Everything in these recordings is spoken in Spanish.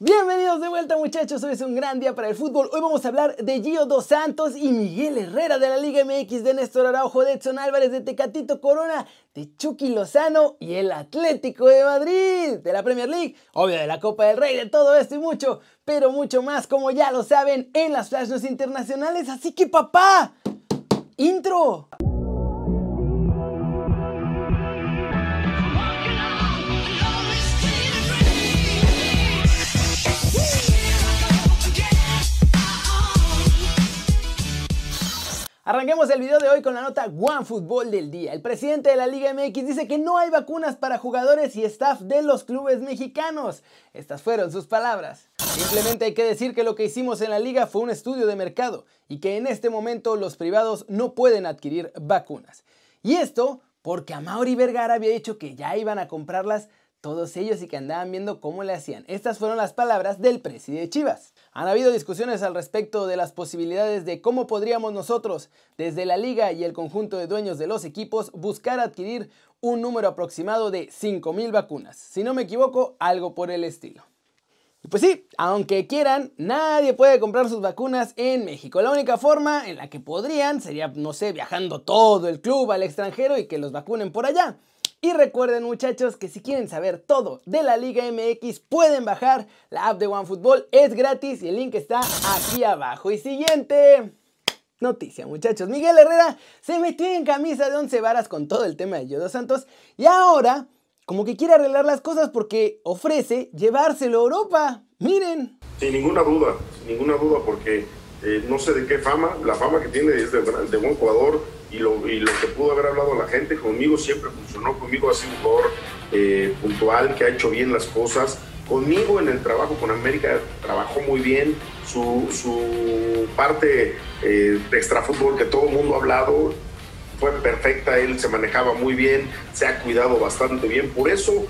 Bienvenidos de vuelta muchachos, hoy es un gran día para el fútbol. Hoy vamos a hablar de Gio Dos Santos y Miguel Herrera de la Liga MX, de Néstor Araujo, de Edson Álvarez, de Tecatito Corona, de Chucky Lozano y el Atlético de Madrid, de la Premier League, obvio de la Copa del Rey, de todo esto y mucho, pero mucho más como ya lo saben en las Flash internacionales. Así que papá, intro. Arranquemos el video de hoy con la nota One Fútbol del día. El presidente de la Liga MX dice que no hay vacunas para jugadores y staff de los clubes mexicanos. Estas fueron sus palabras. Simplemente hay que decir que lo que hicimos en la liga fue un estudio de mercado y que en este momento los privados no pueden adquirir vacunas. Y esto porque a Mauri Vergara había dicho que ya iban a comprarlas todos ellos y que andaban viendo cómo le hacían. Estas fueron las palabras del presidente de Chivas. Han habido discusiones al respecto de las posibilidades de cómo podríamos nosotros, desde la liga y el conjunto de dueños de los equipos, buscar adquirir un número aproximado de 5.000 vacunas. Si no me equivoco, algo por el estilo. Pues sí, aunque quieran, nadie puede comprar sus vacunas en México. La única forma en la que podrían sería, no sé, viajando todo el club al extranjero y que los vacunen por allá. Y recuerden muchachos que si quieren saber todo de la Liga MX pueden bajar la app de OneFootball, es gratis y el link está aquí abajo. Y siguiente noticia muchachos, Miguel Herrera se metió en camisa de once varas con todo el tema de Yodo Santos y ahora como que quiere arreglar las cosas porque ofrece llevárselo a Europa. Miren. Sin ninguna duda, sin ninguna duda porque eh, no sé de qué fama, la fama que tiene es de, de buen jugador y lo, y lo, que pudo haber hablado la gente conmigo siempre funcionó, conmigo ha sido un jugador eh, puntual, que ha hecho bien las cosas, conmigo en el trabajo con América trabajó muy bien, su, su parte eh, de extrafútbol que todo el mundo ha hablado fue perfecta, él se manejaba muy bien, se ha cuidado bastante bien, por eso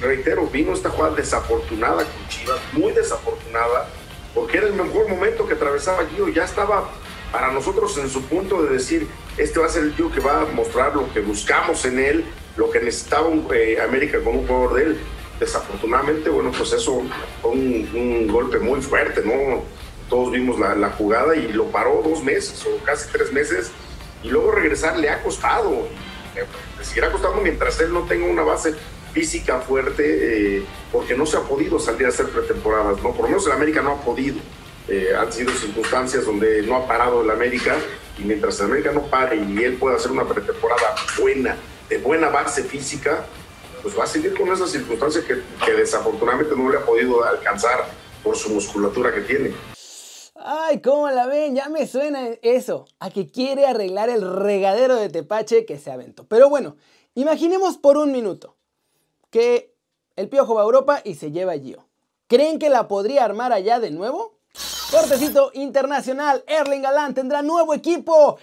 reitero, vino esta jugada desafortunada con Chivas, muy desafortunada, porque era el mejor momento que atravesaba Gio, ya estaba para nosotros en su punto de decir, este va a ser el tío que va a mostrar lo que buscamos en él, lo que necesitaba eh, América con un jugador de él. Desafortunadamente, bueno, pues eso fue un, un golpe muy fuerte, ¿no? Todos vimos la, la, jugada y lo paró dos meses o casi tres meses y luego regresar le ha costado. Eh, le seguirá costando mientras él no tenga una base física fuerte, eh, porque no se ha podido salir a hacer pretemporadas, ¿no? Por lo menos el América no ha podido. Eh, han sido circunstancias donde no ha parado el América y mientras América no pare y él pueda hacer una pretemporada buena, de buena base física, pues va a seguir con esas circunstancias que, que desafortunadamente no le ha podido alcanzar por su musculatura que tiene. Ay, ¿cómo la ven? Ya me suena eso, a que quiere arreglar el regadero de tepache que se aventó. Pero bueno, imaginemos por un minuto que el Piojo va a Europa y se lleva a Gio. ¿Creen que la podría armar allá de nuevo? Cortecito internacional, Erling Galán tendrá nuevo equipo.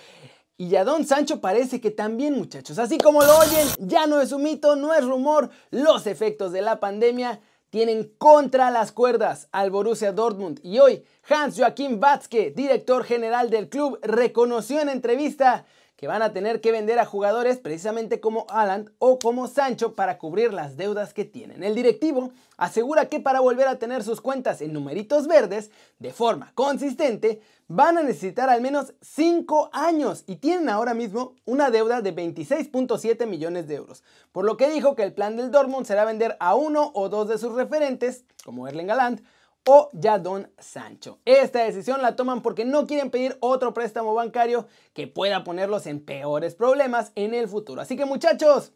Y ya Don Sancho parece que también, muchachos. Así como lo oyen, ya no es un mito, no es rumor. Los efectos de la pandemia tienen contra las cuerdas al Borussia Dortmund. Y hoy, Hans Joachim Watzke, director general del club, reconoció en entrevista que van a tener que vender a jugadores precisamente como Alan o como Sancho para cubrir las deudas que tienen. El directivo asegura que para volver a tener sus cuentas en numeritos verdes de forma consistente van a necesitar al menos 5 años y tienen ahora mismo una deuda de 26.7 millones de euros. Por lo que dijo que el plan del Dortmund será vender a uno o dos de sus referentes, como Erling Haaland, o ya Don Sancho. Esta decisión la toman porque no quieren pedir otro préstamo bancario que pueda ponerlos en peores problemas en el futuro. Así que muchachos,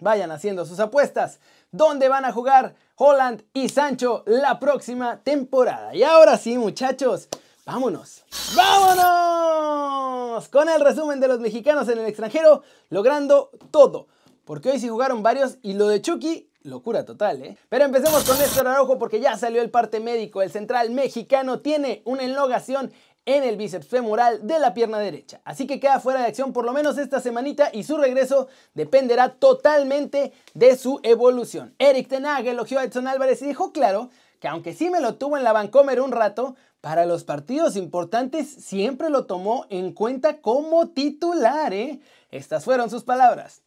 vayan haciendo sus apuestas. ¿Dónde van a jugar Holland y Sancho la próxima temporada? Y ahora sí, muchachos, vámonos. ¡Vámonos! Con el resumen de los mexicanos en el extranjero, logrando todo. Porque hoy sí jugaron varios y lo de Chucky Locura total, ¿eh? Pero empecemos con Néstor Araujo porque ya salió el parte médico. El central mexicano tiene una enlogación en el bíceps femoral de la pierna derecha. Así que queda fuera de acción por lo menos esta semanita y su regreso dependerá totalmente de su evolución. Eric Tenag elogió a Edson Álvarez y dijo claro que aunque sí me lo tuvo en la Vancomer un rato, para los partidos importantes siempre lo tomó en cuenta como titular, ¿eh? Estas fueron sus palabras.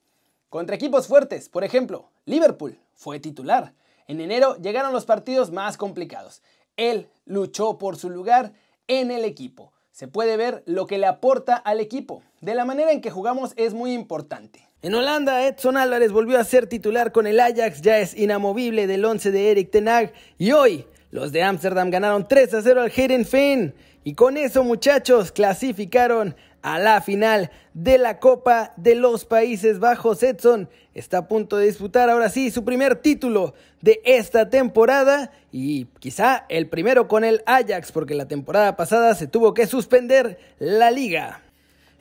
Contra equipos fuertes, por ejemplo, Liverpool fue titular. En enero llegaron los partidos más complicados. Él luchó por su lugar en el equipo. Se puede ver lo que le aporta al equipo. De la manera en que jugamos es muy importante. En Holanda, Edson Álvarez volvió a ser titular con el Ajax, ya es inamovible del 11 de Eric Tenag y hoy los de Ámsterdam ganaron 3 a 0 al Herenveen y con eso muchachos clasificaron a la final de la Copa de los Países Bajos. Edson está a punto de disputar ahora sí su primer título de esta temporada y quizá el primero con el Ajax porque la temporada pasada se tuvo que suspender la liga.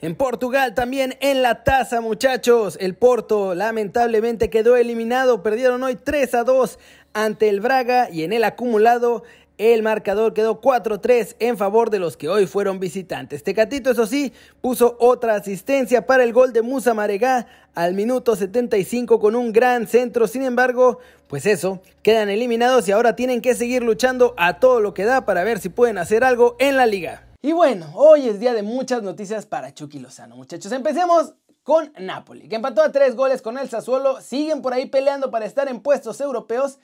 En Portugal también en la taza, muchachos. El Porto lamentablemente quedó eliminado. Perdieron hoy 3 a 2 ante el Braga y en el acumulado el marcador quedó 4-3 en favor de los que hoy fueron visitantes. Tecatito, eso sí, puso otra asistencia para el gol de Musa Maregá al minuto 75 con un gran centro. Sin embargo, pues eso, quedan eliminados y ahora tienen que seguir luchando a todo lo que da para ver si pueden hacer algo en la liga. Y bueno, hoy es día de muchas noticias para Chucky Lozano, muchachos. Empecemos con Napoli, que empató a tres goles con el Sassuolo, siguen por ahí peleando para estar en puestos europeos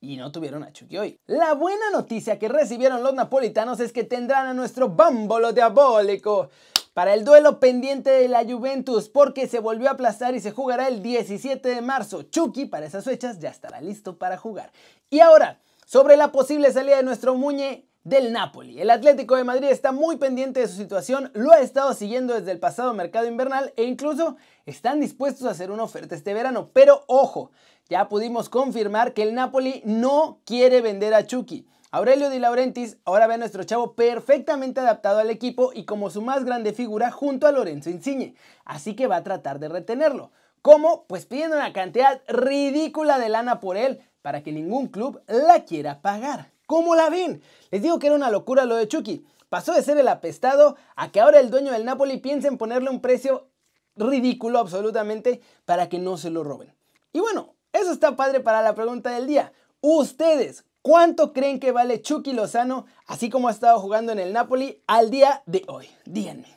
y no tuvieron a Chucky hoy. La buena noticia que recibieron los napolitanos es que tendrán a nuestro bámbolo diabólico para el duelo pendiente de la Juventus porque se volvió a aplazar y se jugará el 17 de marzo. Chucky para esas fechas ya estará listo para jugar. Y ahora, sobre la posible salida de nuestro Muñe del Napoli. El Atlético de Madrid está muy pendiente de su situación, lo ha estado siguiendo desde el pasado mercado invernal e incluso están dispuestos a hacer una oferta este verano. Pero ojo, ya pudimos confirmar que el Napoli no quiere vender a Chucky. Aurelio Di Laurentiis ahora ve a nuestro chavo perfectamente adaptado al equipo y como su más grande figura junto a Lorenzo Insigne, así que va a tratar de retenerlo. ¿Cómo? Pues pidiendo una cantidad ridícula de lana por él para que ningún club la quiera pagar. ¿Cómo la ven? Les digo que era una locura lo de Chucky. Pasó de ser el apestado a que ahora el dueño del Napoli piense en ponerle un precio ridículo absolutamente para que no se lo roben. Y bueno, eso está padre para la pregunta del día. Ustedes, ¿cuánto creen que vale Chucky Lozano, así como ha estado jugando en el Napoli al día de hoy? Díganme.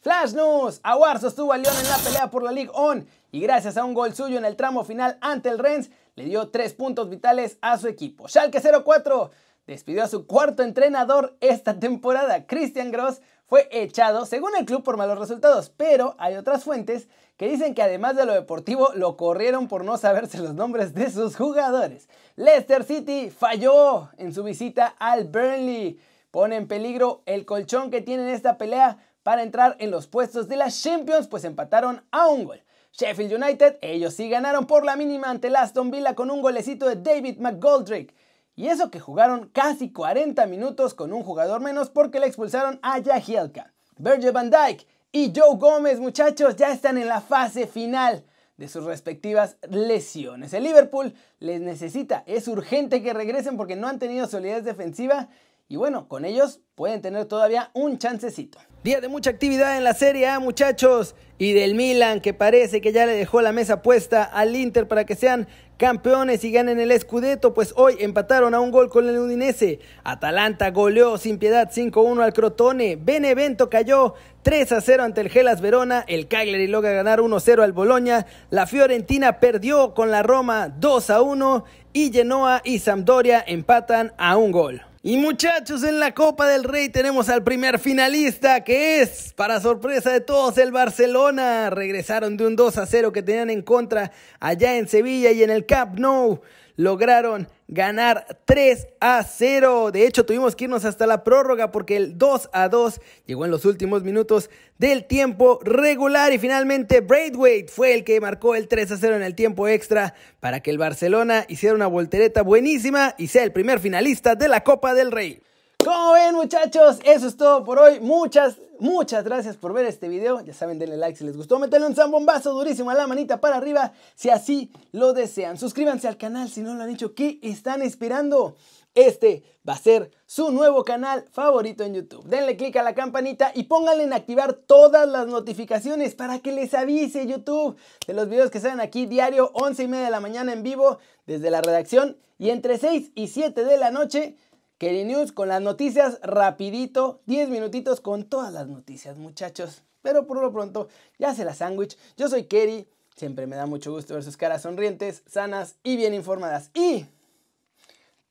Flash News, Aguar sostuvo a León en la pelea por la League On y gracias a un gol suyo en el tramo final ante el Rennes le dio tres puntos vitales a su equipo. Schalke 04 despidió a su cuarto entrenador esta temporada. Christian Gross fue echado según el club por malos resultados, pero hay otras fuentes que dicen que además de lo deportivo lo corrieron por no saberse los nombres de sus jugadores. Leicester City falló en su visita al Burnley. Pone en peligro el colchón que tiene en esta pelea para entrar en los puestos de las Champions, pues empataron a un gol. Sheffield United, ellos sí ganaron por la mínima ante el Aston Villa con un golecito de David McGoldrick. Y eso que jugaron casi 40 minutos con un jugador menos porque le expulsaron a Jagielka. Virgil van Dijk y Joe Gómez, muchachos, ya están en la fase final de sus respectivas lesiones. El Liverpool les necesita, es urgente que regresen porque no han tenido solidez defensiva y bueno, con ellos pueden tener todavía un chancecito. Día de mucha actividad en la Serie A, muchachos. Y del Milan, que parece que ya le dejó la mesa puesta al Inter para que sean campeones y ganen el Scudetto, pues hoy empataron a un gol con el Udinese. Atalanta goleó sin piedad 5-1 al Crotone. Benevento cayó 3-0 ante el Gelas Verona. El Cagliari logra ganar 1-0 al Bologna. La Fiorentina perdió con la Roma 2-1 y Genoa y Sampdoria empatan a un gol. Y muchachos, en la Copa del Rey tenemos al primer finalista que es, para sorpresa de todos, el Barcelona. Regresaron de un 2 a 0 que tenían en contra allá en Sevilla y en el Camp Nou lograron ganar 3 a 0. De hecho, tuvimos que irnos hasta la prórroga porque el 2 a 2 llegó en los últimos minutos del tiempo regular y finalmente Braithwaite fue el que marcó el 3 a 0 en el tiempo extra para que el Barcelona hiciera una voltereta buenísima y sea el primer finalista de la Copa del Rey. Como ven muchachos, eso es todo por hoy. Muchas, muchas gracias por ver este video. Ya saben, denle like si les gustó. Meterle un zambombazo durísimo a la manita para arriba si así lo desean. Suscríbanse al canal si no lo han hecho. ¿Qué están esperando? Este va a ser su nuevo canal favorito en YouTube. Denle click a la campanita y pónganle en activar todas las notificaciones para que les avise YouTube de los videos que salen aquí diario 11 y media de la mañana en vivo desde la redacción y entre 6 y 7 de la noche Kerry News con las noticias rapidito, 10 minutitos con todas las noticias muchachos. Pero por lo pronto, ya se la sándwich. Yo soy Kerry, Siempre me da mucho gusto ver sus caras sonrientes, sanas y bien informadas. Y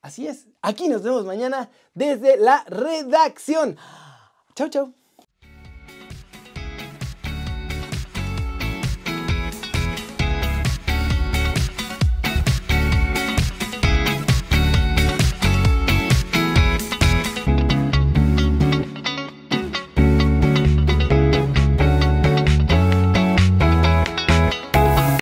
así es, aquí nos vemos mañana desde la redacción. Chau, chau.